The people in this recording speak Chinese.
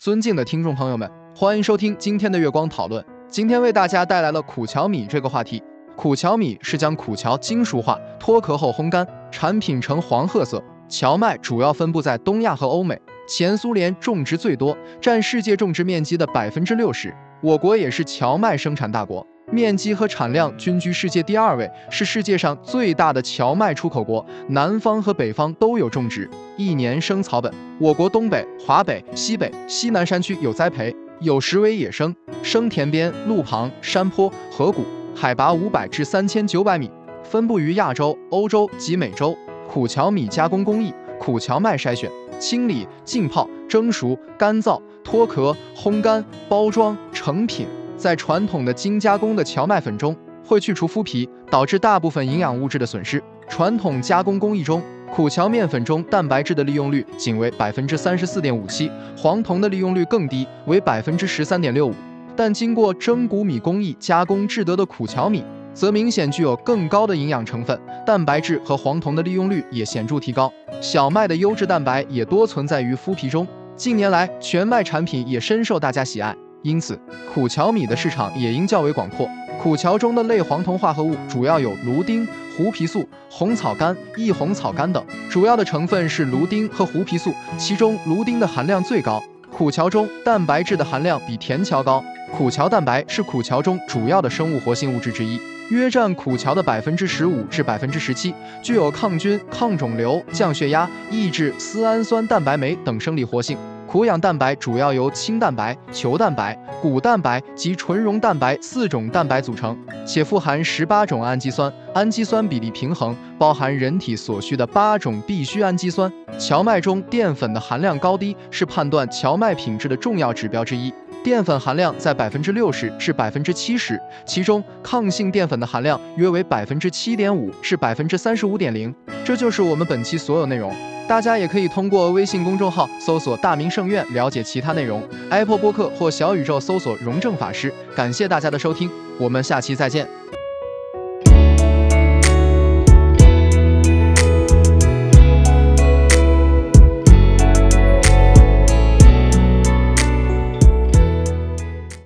尊敬的听众朋友们，欢迎收听今天的月光讨论。今天为大家带来了苦荞米这个话题。苦荞米是将苦荞精熟化、脱壳后烘干，产品呈黄褐色。荞麦主要分布在东亚和欧美，前苏联种植最多，占世界种植面积的百分之六十。我国也是荞麦生产大国。面积和产量均居世界第二位，是世界上最大的荞麦出口国。南方和北方都有种植，一年生草本。我国东北、华北、西北、西南山区有栽培，有时为野生，生田边、路旁、山坡、河谷，海拔五百至三千九百米，分布于亚洲、欧洲及美洲。苦荞米加工工艺：苦荞麦筛选、清理、浸泡、蒸熟、干燥、脱壳、烘干、包装、成品。在传统的精加工的荞麦粉中，会去除麸皮，导致大部分营养物质的损失。传统加工工艺中，苦荞面粉中蛋白质的利用率仅为百分之三十四点五七，黄酮的利用率更低，为百分之十三点六五。但经过蒸谷米工艺加工制得的苦荞米，则明显具有更高的营养成分，蛋白质和黄酮的利用率也显著提高。小麦的优质蛋白也多存在于麸皮中。近年来，全麦产品也深受大家喜爱。因此，苦荞米的市场也应较为广阔。苦荞中的类黄酮化合物主要有芦丁、胡皮素、红草苷、异红草苷等，主要的成分是芦丁和胡皮素，其中芦丁的含量最高。苦荞中蛋白质的含量比甜荞高，苦荞蛋白是苦荞中主要的生物活性物质之一，约占苦荞的百分之十五至百分之十七，具有抗菌、抗肿瘤、降血压、抑制丝氨酸蛋白酶等生理活性。苦氧蛋白主要由清蛋白、球蛋白、骨蛋白及纯溶蛋白四种蛋白组成，且富含十八种氨基酸，氨基酸比例平衡，包含人体所需的八种必需氨基酸。荞麦中淀粉的含量高低是判断荞麦品质的重要指标之一，淀粉含量在百分之六十至百分之七十，其中抗性淀粉的含量约为百分之七点五至百分之三十五点零。这就是我们本期所有内容。大家也可以通过微信公众号搜索“大明圣院”了解其他内容，Apple 播客或小宇宙搜索“荣正法师”。感谢大家的收听，我们下期再见。